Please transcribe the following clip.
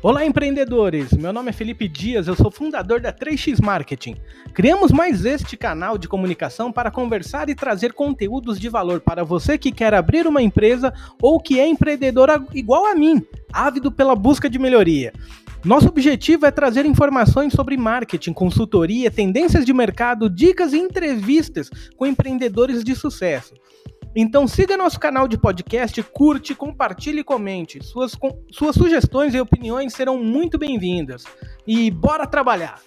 Olá, empreendedores! Meu nome é Felipe Dias, eu sou fundador da 3x Marketing. Criamos mais este canal de comunicação para conversar e trazer conteúdos de valor para você que quer abrir uma empresa ou que é empreendedor igual a mim, ávido pela busca de melhoria. Nosso objetivo é trazer informações sobre marketing, consultoria, tendências de mercado, dicas e entrevistas com empreendedores de sucesso. Então siga nosso canal de podcast, curte, compartilhe e comente. Suas, suas sugestões e opiniões serão muito bem-vindas. E bora trabalhar!